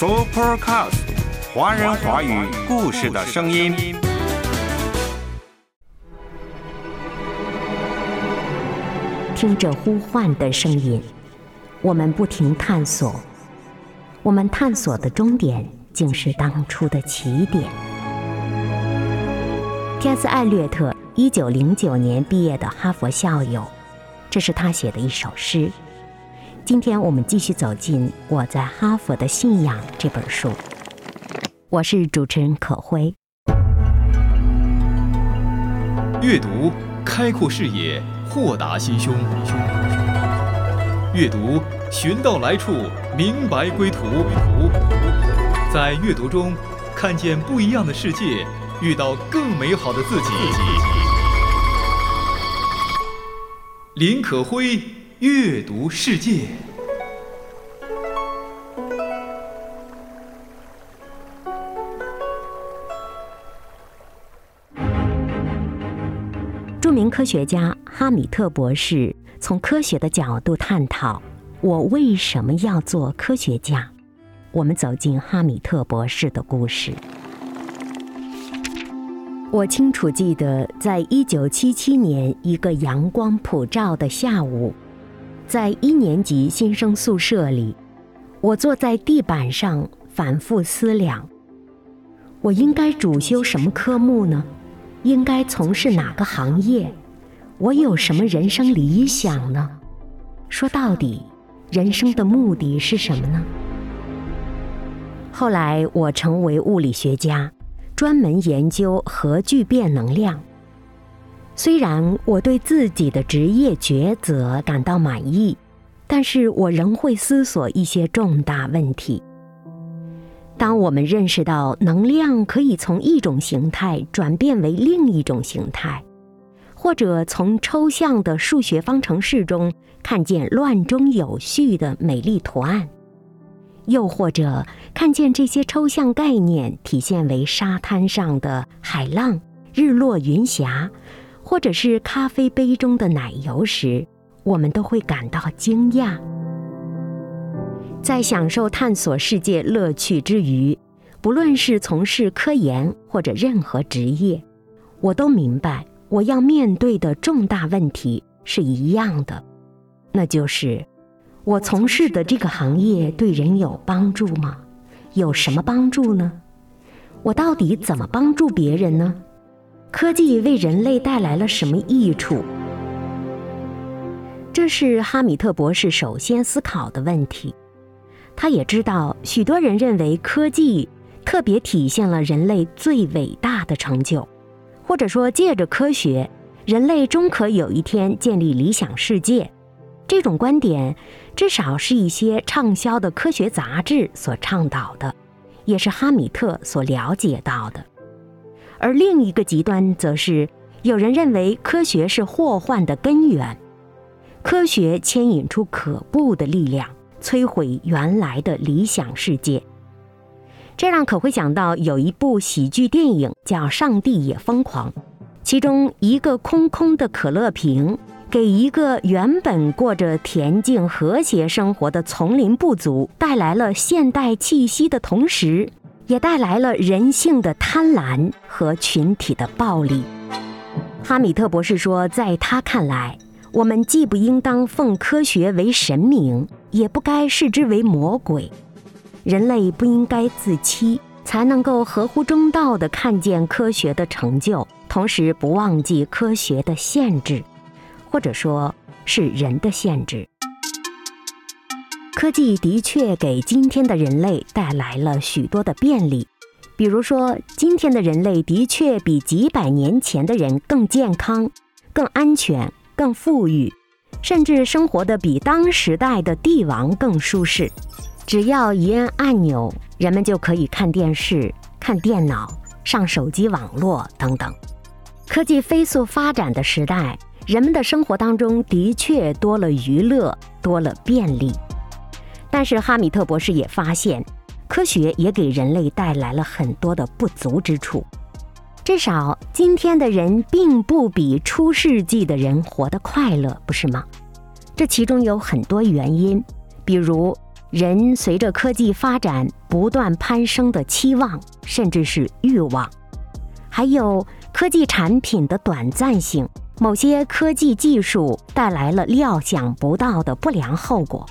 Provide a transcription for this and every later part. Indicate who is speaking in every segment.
Speaker 1: Supercast，华人华语故事的声音。
Speaker 2: 听着呼唤的声音，我们不停探索。我们探索的终点，竟是当初的起点。天斯艾略特，一九零九年毕业的哈佛校友，这是他写的一首诗。今天我们继续走进《我在哈佛的信仰》这本书。我是主持人可辉。
Speaker 3: 阅读开阔视野，豁达心胸；阅读寻到来处，明白归途。在阅读中看见不一样的世界，遇到更美好的自己。林可辉。阅读世界。
Speaker 2: 著名科学家哈米特博士从科学的角度探讨：我为什么要做科学家？我们走进哈米特博士的故事。我清楚记得，在一九七七年一个阳光普照的下午。在一年级新生宿舍里，我坐在地板上反复思量：我应该主修什么科目呢？应该从事哪个行业？我有什么人生理想呢？说到底，人生的目的是什么呢？后来我成为物理学家，专门研究核聚变能量。虽然我对自己的职业抉择感到满意，但是我仍会思索一些重大问题。当我们认识到能量可以从一种形态转变为另一种形态，或者从抽象的数学方程式中看见乱中有序的美丽图案，又或者看见这些抽象概念体现为沙滩上的海浪、日落云霞。或者是咖啡杯中的奶油时，我们都会感到惊讶。在享受探索世界乐趣之余，不论是从事科研或者任何职业，我都明白我要面对的重大问题是一样的，那就是我从事的这个行业对人有帮助吗？有什么帮助呢？我到底怎么帮助别人呢？科技为人类带来了什么益处？这是哈米特博士首先思考的问题。他也知道，许多人认为科技特别体现了人类最伟大的成就，或者说借着科学，人类终可有一天建立理想世界。这种观点，至少是一些畅销的科学杂志所倡导的，也是哈米特所了解到的。而另一个极端，则是有人认为科学是祸患的根源，科学牵引出可怖的力量，摧毁原来的理想世界。这让可会想到有一部喜剧电影叫《上帝也疯狂》，其中一个空空的可乐瓶，给一个原本过着恬静和谐生活的丛林部族带来了现代气息的同时。也带来了人性的贪婪和群体的暴力。哈米特博士说，在他看来，我们既不应当奉科学为神明，也不该视之为魔鬼。人类不应该自欺，才能够合乎中道地看见科学的成就，同时不忘记科学的限制，或者说是人的限制。科技的确给今天的人类带来了许多的便利，比如说，今天的人类的确比几百年前的人更健康、更安全、更富裕，甚至生活的比当时代的帝王更舒适。只要一按按钮，人们就可以看电视、看电脑、上手机网络等等。科技飞速发展的时代，人们的生活当中的确多了娱乐，多了便利。但是哈米特博士也发现，科学也给人类带来了很多的不足之处。至少今天的人并不比初世纪的人活得快乐，不是吗？这其中有很多原因，比如人随着科技发展不断攀升的期望，甚至是欲望，还有科技产品的短暂性，某些科技技术带来了料想不到的不良后果。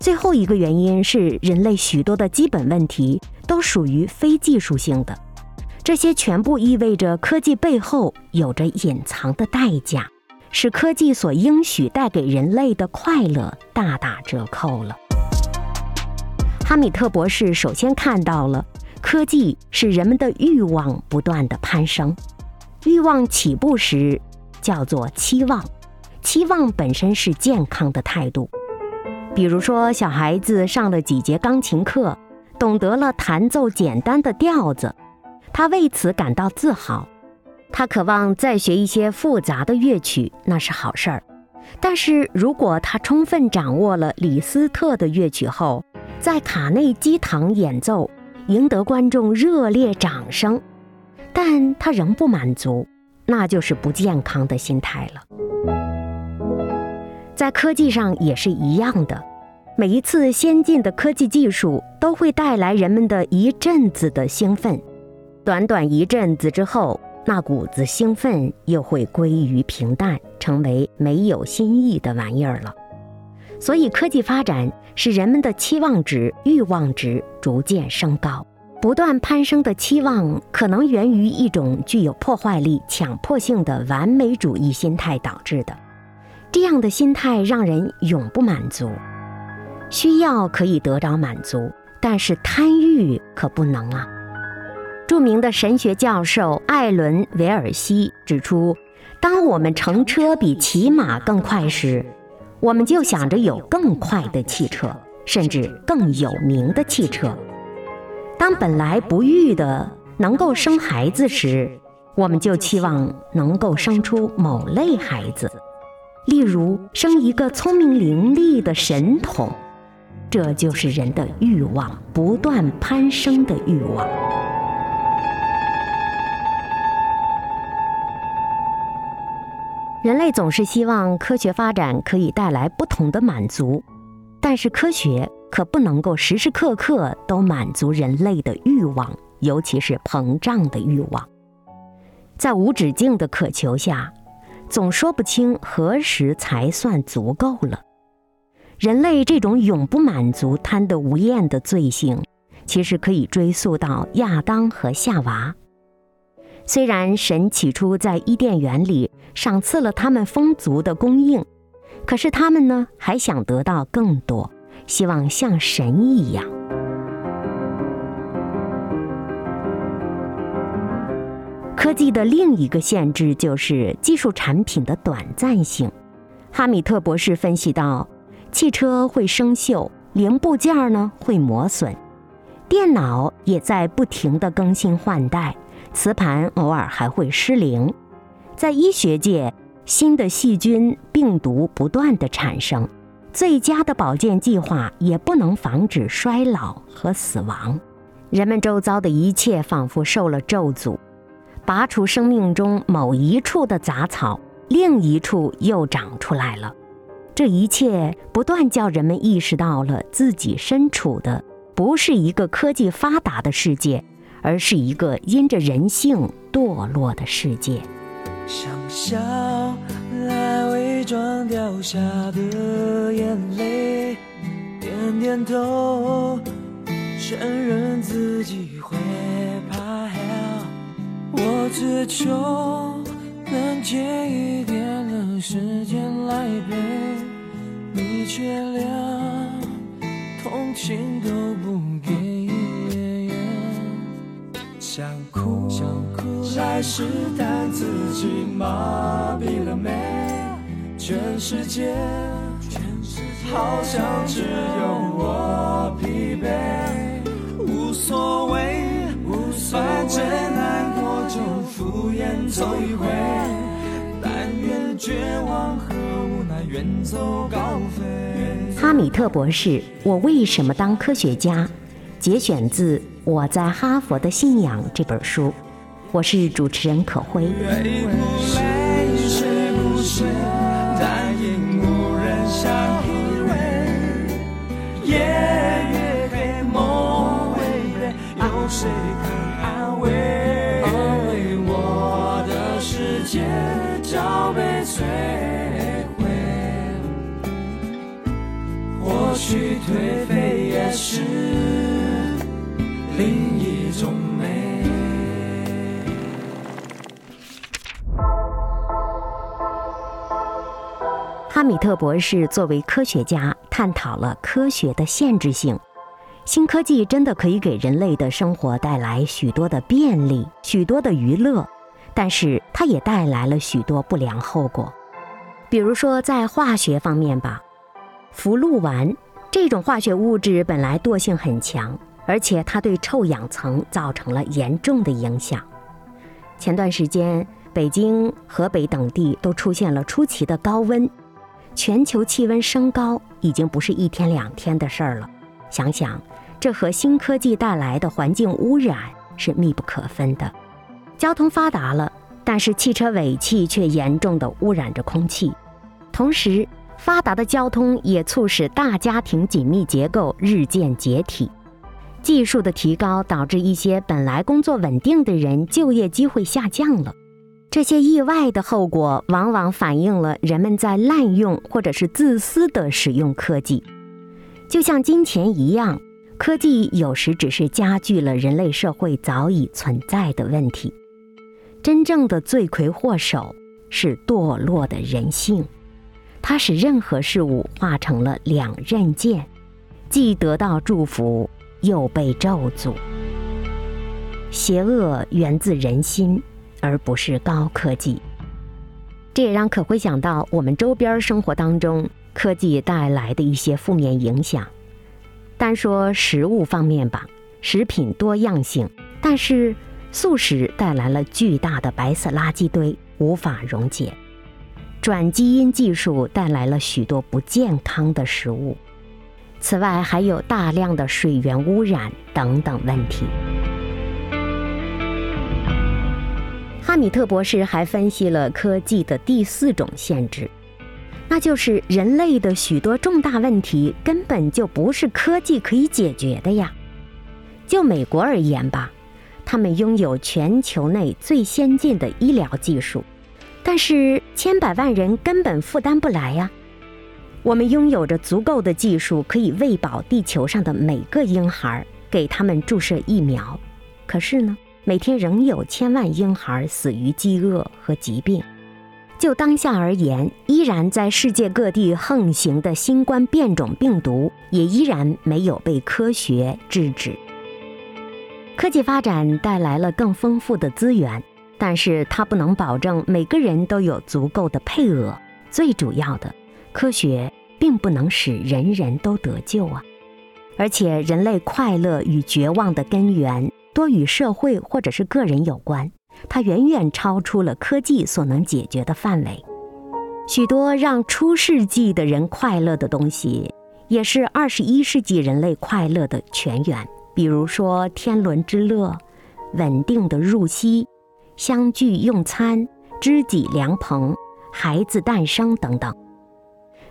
Speaker 2: 最后一个原因是，人类许多的基本问题都属于非技术性的，这些全部意味着科技背后有着隐藏的代价，使科技所应许带给人类的快乐大打折扣了。哈米特博士首先看到了，科技使人们的欲望不断的攀升。欲望起步时叫做期望，期望本身是健康的态度。比如说，小孩子上了几节钢琴课，懂得了弹奏简单的调子，他为此感到自豪。他渴望再学一些复杂的乐曲，那是好事儿。但是如果他充分掌握了李斯特的乐曲后，在卡内基堂演奏，赢得观众热烈掌声，但他仍不满足，那就是不健康的心态了。在科技上也是一样的，每一次先进的科技技术都会带来人们的一阵子的兴奋，短短一阵子之后，那股子兴奋又会归于平淡，成为没有新意的玩意儿了。所以，科技发展使人们的期望值、欲望值逐渐升高。不断攀升的期望可能源于一种具有破坏力、强迫性的完美主义心态导致的。这样的心态让人永不满足。需要可以得着满足，但是贪欲可不能啊！著名的神学教授艾伦·维尔西指出：当我们乘车比骑马更快时，我们就想着有更快的汽车，甚至更有名的汽车。当本来不育的能够生孩子时，我们就期望能够生出某类孩子，例如生一个聪明伶俐的神童。这就是人的欲望不断攀升的欲望。人类总是希望科学发展可以带来不同的满足，但是科学可不能够时时刻刻都满足人类的欲望，尤其是膨胀的欲望。在无止境的渴求下，总说不清何时才算足够了。人类这种永不满足、贪得无厌的罪行，其实可以追溯到亚当和夏娃。虽然神起初在伊甸园里赏赐了他们丰足的供应，可是他们呢还想得到更多，希望像神一样。科技的另一个限制就是技术产品的短暂性。哈米特博士分析到，汽车会生锈，零部件呢会磨损，电脑也在不停的更新换代。磁盘偶尔还会失灵，在医学界，新的细菌、病毒不断的产生，最佳的保健计划也不能防止衰老和死亡。人们周遭的一切仿佛受了咒诅，拔除生命中某一处的杂草，另一处又长出来了。这一切不断叫人们意识到了自己身处的不是一个科技发达的世界。而是一个因着人性堕落的世界。
Speaker 4: 想笑来伪装掉下的眼泪，点点头，承认自己会怕。我只求能借一点的时间来陪，你却连同情都不给。想哭，想哭，来试探自己麻痹了没？全世界，全世界，好像只有我疲惫。无所谓，无所谓，就敷衍走一回。但愿绝望和无奈远走高飞。
Speaker 2: 哈米特博士，我为什么当科学家？节选自。我在哈佛的信仰这本书，我是主持人可辉。
Speaker 4: 早被摧毁，或许颓废也是另一种美。
Speaker 2: 哈米特博士作为科学家，探讨了科学的限制性。新科技真的可以给人类的生活带来许多的便利、许多的娱乐，但是它也带来了许多不良后果。比如说在化学方面吧，氟氯烷这种化学物质本来惰性很强，而且它对臭氧层造成了严重的影响。前段时间，北京、河北等地都出现了出奇的高温，全球气温升高已经不是一天两天的事儿了。想想。这和新科技带来的环境污染是密不可分的。交通发达了，但是汽车尾气却严重的污染着空气。同时，发达的交通也促使大家庭紧密结构日渐解体。技术的提高导致一些本来工作稳定的人就业机会下降了。这些意外的后果往往反映了人们在滥用或者是自私的使用科技，就像金钱一样。科技有时只是加剧了人类社会早已存在的问题，真正的罪魁祸首是堕落的人性，它使任何事物化成了两刃剑，既得到祝福，又被咒诅。邪恶源自人心，而不是高科技。这也让可会想到我们周边生活当中科技带来的一些负面影响。单说食物方面吧，食品多样性，但是素食带来了巨大的白色垃圾堆，无法溶解；转基因技术带来了许多不健康的食物。此外，还有大量的水源污染等等问题。哈米特博士还分析了科技的第四种限制。那就是人类的许多重大问题根本就不是科技可以解决的呀。就美国而言吧，他们拥有全球内最先进的医疗技术，但是千百万人根本负担不来呀。我们拥有着足够的技术，可以喂饱地球上的每个婴孩，给他们注射疫苗。可是呢，每天仍有千万婴孩死于饥饿和疾病。就当下而言，依然在世界各地横行的新冠变种病毒，也依然没有被科学制止。科技发展带来了更丰富的资源，但是它不能保证每个人都有足够的配额。最主要的，科学并不能使人人都得救啊！而且，人类快乐与绝望的根源多与社会或者是个人有关。它远远超出了科技所能解决的范围。许多让初世纪的人快乐的东西，也是二十一世纪人类快乐的泉源。比如说天伦之乐、稳定的入息、相聚用餐、知己良朋、孩子诞生等等。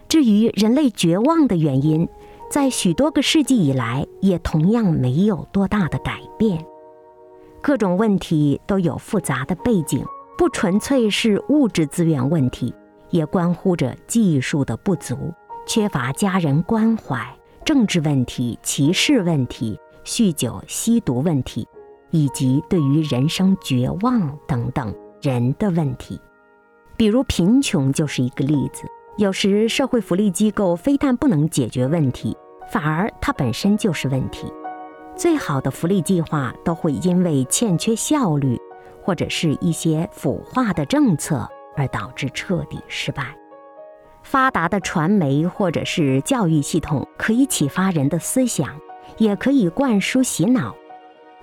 Speaker 2: 至于人类绝望的原因，在许多个世纪以来，也同样没有多大的改变。各种问题都有复杂的背景，不纯粹是物质资源问题，也关乎着技术的不足、缺乏家人关怀、政治问题、歧视问题、酗酒吸毒问题，以及对于人生绝望等等人的问题。比如贫穷就是一个例子。有时社会福利机构非但不能解决问题，反而它本身就是问题。最好的福利计划都会因为欠缺效率，或者是一些腐化的政策而导致彻底失败。发达的传媒或者是教育系统可以启发人的思想，也可以灌输洗脑。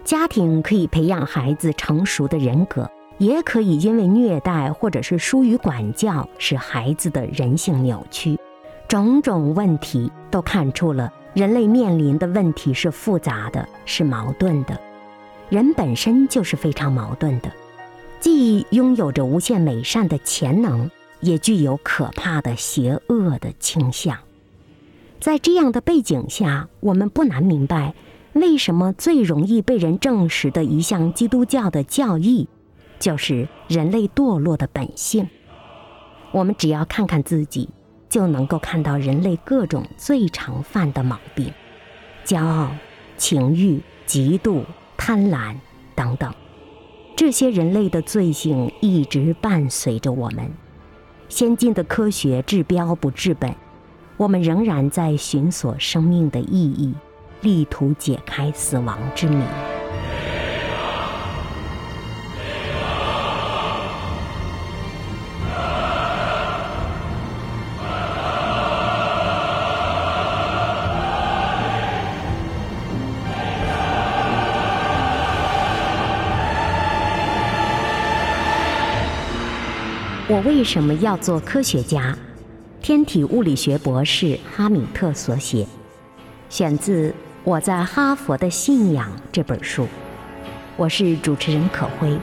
Speaker 2: 家庭可以培养孩子成熟的人格，也可以因为虐待或者是疏于管教，使孩子的人性扭曲。种种问题都看出了。人类面临的问题是复杂的，是矛盾的。人本身就是非常矛盾的，既拥有着无限美善的潜能，也具有可怕的邪恶的倾向。在这样的背景下，我们不难明白，为什么最容易被人证实的一项基督教的教义，就是人类堕落的本性？我们只要看看自己，就能够看到人类各种最常犯的毛病：骄傲、情欲、嫉妒、贪婪等等。这些人类的罪行一直伴随着我们。先进的科学治标不治本，我们仍然在寻索生命的意义。力图解开死亡之谜。我为什么要做科学家？天体物理学博士哈米特所写，选自。我在哈佛的信仰这本书，我是主持人可辉。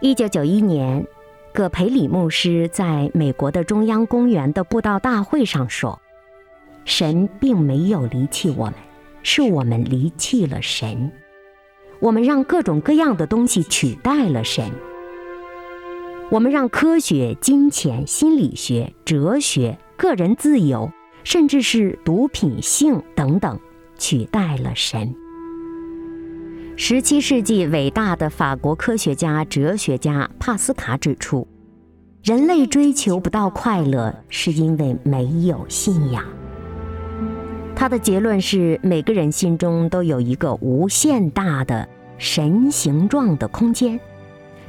Speaker 2: 一九九一年，葛培里牧师在美国的中央公园的布道大会上说：“神并没有离弃我们，是我们离弃了神。”我们让各种各样的东西取代了神。我们让科学、金钱、心理学、哲学、个人自由，甚至是毒品、性等等，取代了神。十七世纪伟大的法国科学家、哲学家帕斯卡指出，人类追求不到快乐，是因为没有信仰。他的结论是：每个人心中都有一个无限大的神形状的空间，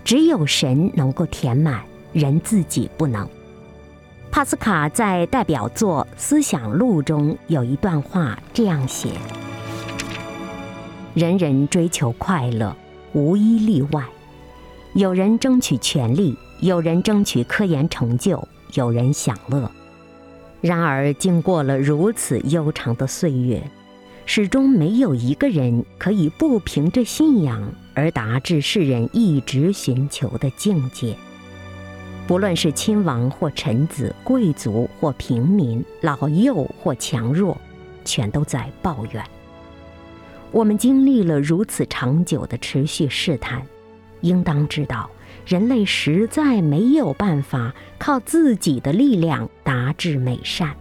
Speaker 2: 只有神能够填满，人自己不能。帕斯卡在代表作《思想录》中有一段话这样写：“人人追求快乐，无一例外。有人争取权利，有人争取科研成就，有人享乐。”然而，经过了如此悠长的岁月，始终没有一个人可以不凭着信仰而达至世人一直寻求的境界。不论是亲王或臣子、贵族或平民、老幼或强弱，全都在抱怨。我们经历了如此长久的持续试探，应当知道。人类实在没有办法靠自己的力量达至美善，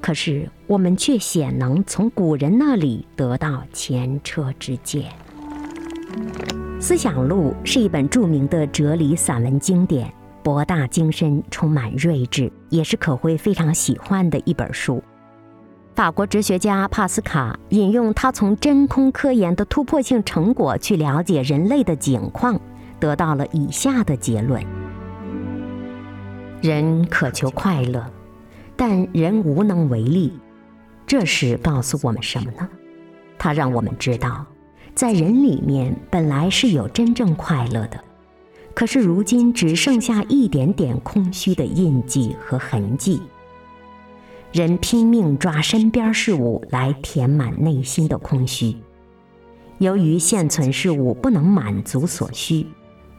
Speaker 2: 可是我们却显能从古人那里得到前车之鉴。《思想录》是一本著名的哲理散文经典，博大精深，充满睿智，也是可辉非常喜欢的一本书。法国哲学家帕斯卡引用他从真空科研的突破性成果去了解人类的境况。得到了以下的结论：人渴求快乐，但人无能为力。这是告诉我们什么呢？它让我们知道，在人里面本来是有真正快乐的，可是如今只剩下一点点空虚的印记和痕迹。人拼命抓身边事物来填满内心的空虚，由于现存事物不能满足所需。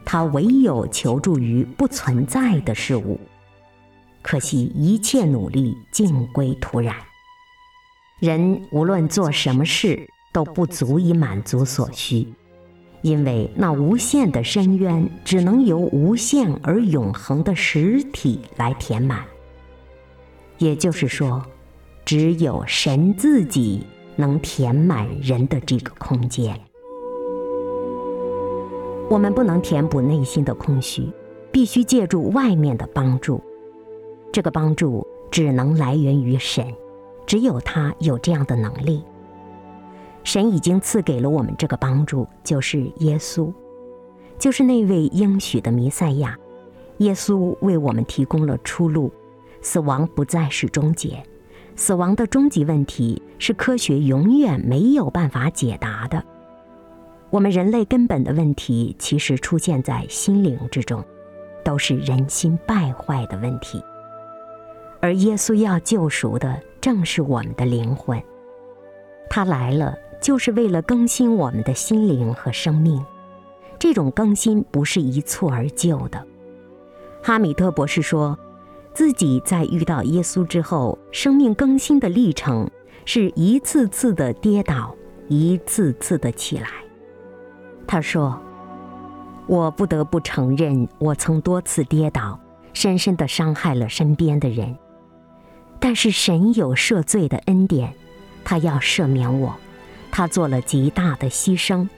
Speaker 2: 他唯有求助于不存在的事物，可惜一切努力尽归徒然。人无论做什么事都不足以满足所需，因为那无限的深渊只能由无限而永恒的实体来填满。也就是说，只有神自己能填满人的这个空间。我们不能填补内心的空虚，必须借助外面的帮助。这个帮助只能来源于神，只有他有这样的能力。神已经赐给了我们这个帮助，就是耶稣，就是那位应许的弥赛亚。耶稣为我们提供了出路，死亡不再是终结。死亡的终极问题是科学永远没有办法解答的。我们人类根本的问题，其实出现在心灵之中，都是人心败坏的问题。而耶稣要救赎的，正是我们的灵魂。他来了，就是为了更新我们的心灵和生命。这种更新不是一蹴而就的。哈米特博士说，自己在遇到耶稣之后，生命更新的历程是一次次的跌倒，一次次的起来。他说：“我不得不承认，我曾多次跌倒，深深的伤害了身边的人。但是神有赦罪的恩典，他要赦免我，他做了极大的牺牲。”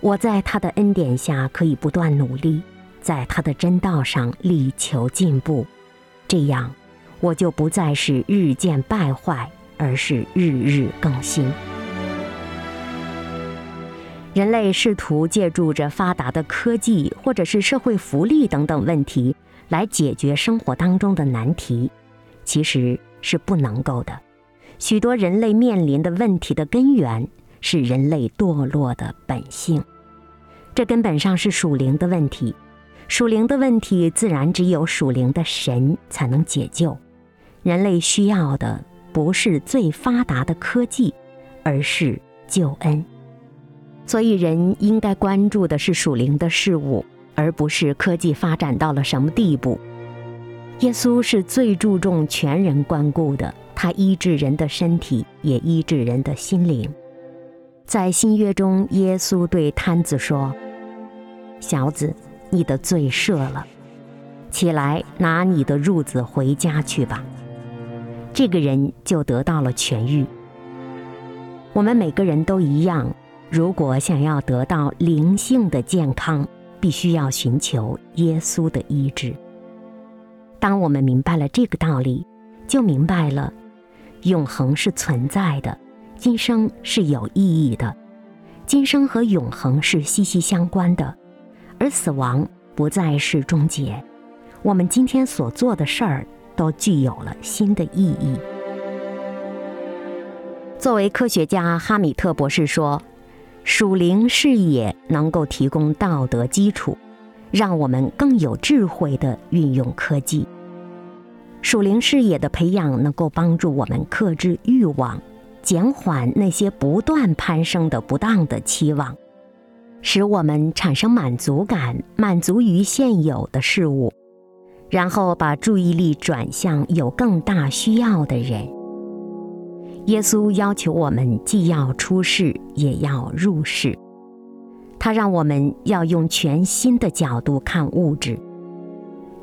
Speaker 2: 我在他的恩典下可以不断努力，在他的真道上力求进步，这样我就不再是日渐败坏，而是日日更新。人类试图借助着发达的科技或者是社会福利等等问题来解决生活当中的难题，其实是不能够的。许多人类面临的问题的根源是人类堕落的本性。这根本上是属灵的问题，属灵的问题自然只有属灵的神才能解救。人类需要的不是最发达的科技，而是救恩。所以，人应该关注的是属灵的事物，而不是科技发展到了什么地步。耶稣是最注重全人关顾的，他医治人的身体，也医治人的心灵。在新约中，耶稣对瘫子说：“小子，你的罪赦了，起来拿你的褥子回家去吧。”这个人就得到了痊愈。我们每个人都一样，如果想要得到灵性的健康，必须要寻求耶稣的医治。当我们明白了这个道理，就明白了永恒是存在的。今生是有意义的，今生和永恒是息息相关的，而死亡不再是终结。我们今天所做的事儿都具有了新的意义。作为科学家，哈米特博士说：“属灵视野能够提供道德基础，让我们更有智慧地运用科技。属灵视野的培养能够帮助我们克制欲望。”减缓那些不断攀升的不当的期望，使我们产生满足感，满足于现有的事物，然后把注意力转向有更大需要的人。耶稣要求我们既要出世，也要入世。他让我们要用全新的角度看物质。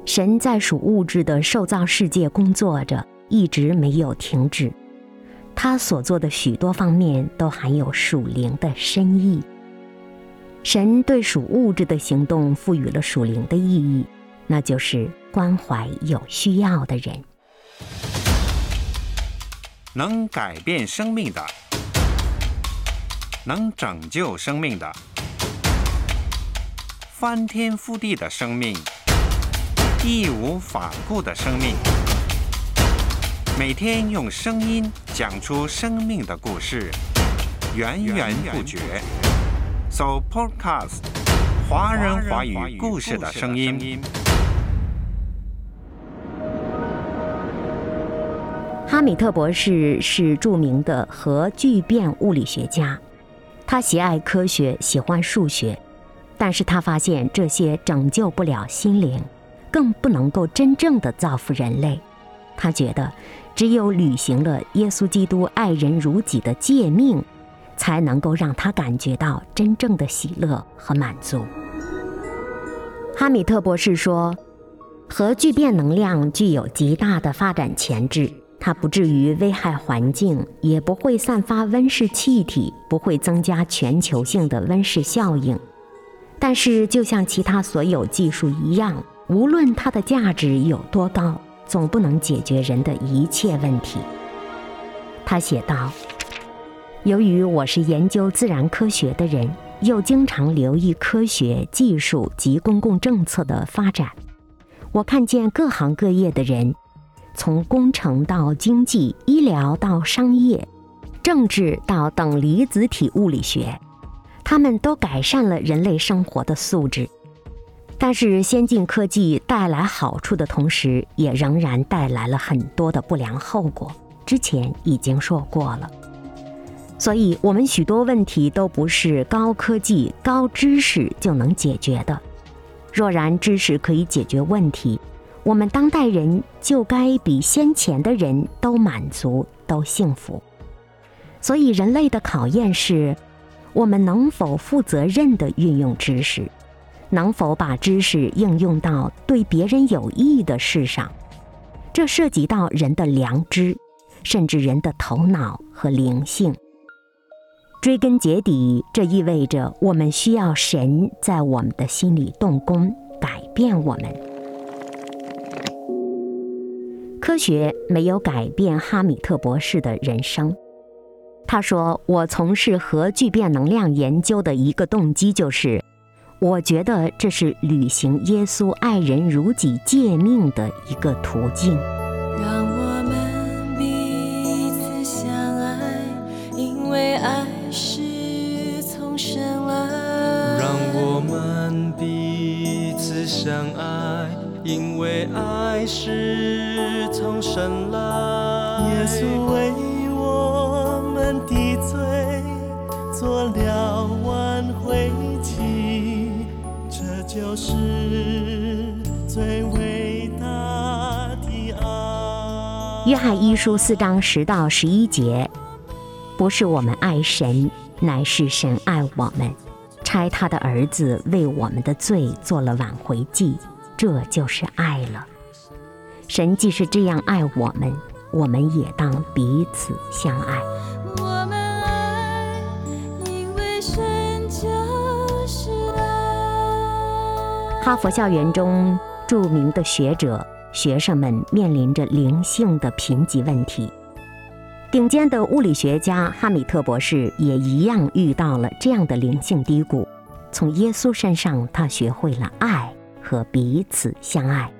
Speaker 2: 神在属物质的受造世界工作着，一直没有停止。他所做的许多方面都含有属灵的深意。神对属物质的行动赋予了属灵的意义，那就是关怀有需要的人。
Speaker 1: 能改变生命的，能拯救生命的，翻天覆地的生命，义无反顾的生命。每天用声音讲出生命的故事，源源不绝。So Podcast，华人华语故事的声音。
Speaker 2: 哈米特博士是著名的核聚变物理学家，他喜爱科学，喜欢数学，但是他发现这些拯救不了心灵，更不能够真正的造福人类。他觉得。只有履行了耶稣基督爱人如己的诫命，才能够让他感觉到真正的喜乐和满足。哈米特博士说：“核聚变能量具有极大的发展潜质，它不至于危害环境，也不会散发温室气体，不会增加全球性的温室效应。但是，就像其他所有技术一样，无论它的价值有多高。”总不能解决人的一切问题。他写道：“由于我是研究自然科学的人，又经常留意科学技术及公共政策的发展，我看见各行各业的人，从工程到经济、医疗到商业、政治到等离子体物理学，他们都改善了人类生活的素质。”但是，先进科技带来好处的同时，也仍然带来了很多的不良后果。之前已经说过了，所以，我们许多问题都不是高科技、高知识就能解决的。若然知识可以解决问题，我们当代人就该比先前的人都满足、都幸福。所以，人类的考验是：我们能否负责任地运用知识，能否把知识应用到对别人有益的事上？这涉及到人的良知，甚至人的头脑和灵性。追根结底，这意味着我们需要神在我们的心里动工，改变我们。科学没有改变哈米特博士的人生。他说：“我从事核聚变能量研究的一个动机就是，我觉得这是履行耶稣爱人如己诫命的一个途径。”
Speaker 5: 让我们彼此相爱，因为爱。是从神来，
Speaker 4: 让我们彼此相爱，因为爱是神来。耶稣为我们的罪做了挽回祭，这就是最伟大的爱。
Speaker 2: 约翰一书四章十到十一节。不是我们爱神，乃是神爱我们，差他的儿子为我们的罪做了挽回祭，这就是爱了。神既是这样爱我们，我们也当彼此相爱。
Speaker 5: 我们爱，因为神就是爱。
Speaker 2: 哈佛校园中著名的学者、学生们面临着灵性的贫瘠问题。顶尖的物理学家哈米特博士也一样遇到了这样的灵性低谷。从耶稣身上，他学会了爱和彼此相爱。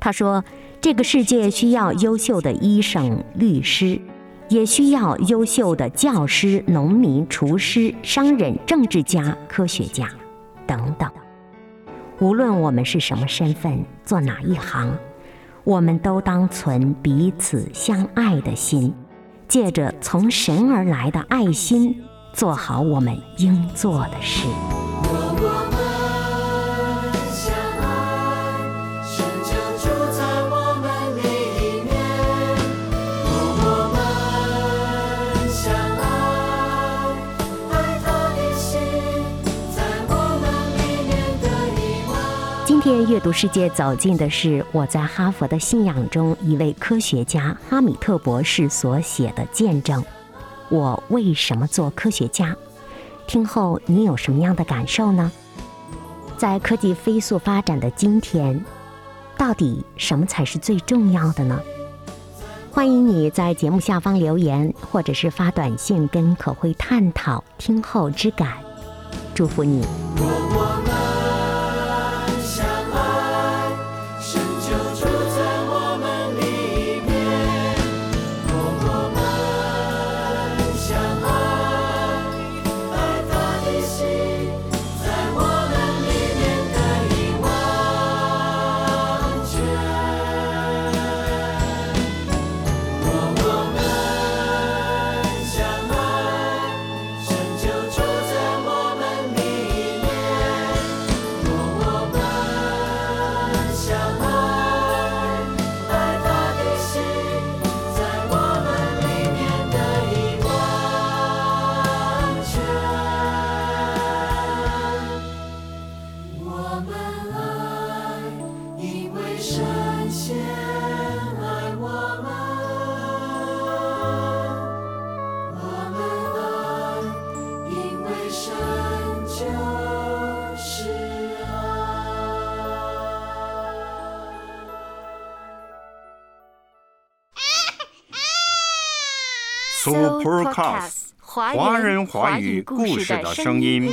Speaker 2: 他说：“这个世界需要优秀的医生、律师，也需要优秀的教师、农民、厨师、商人、政治家、科学家，等等。无论我们是什么身份，做哪一行，我们都当存彼此相爱的心。”借着从神而来的爱心，做好我们应做的事。今天阅读世界走进的是我在哈佛的信仰中一位科学家哈米特博士所写的见证。我为什么做科学家？听后你有什么样的感受呢？在科技飞速发展的今天，到底什么才是最重要的呢？欢迎你在节目下方留言，或者是发短信跟可会探讨听后之感。祝福你。
Speaker 1: Supercast 华人华语故事的声音。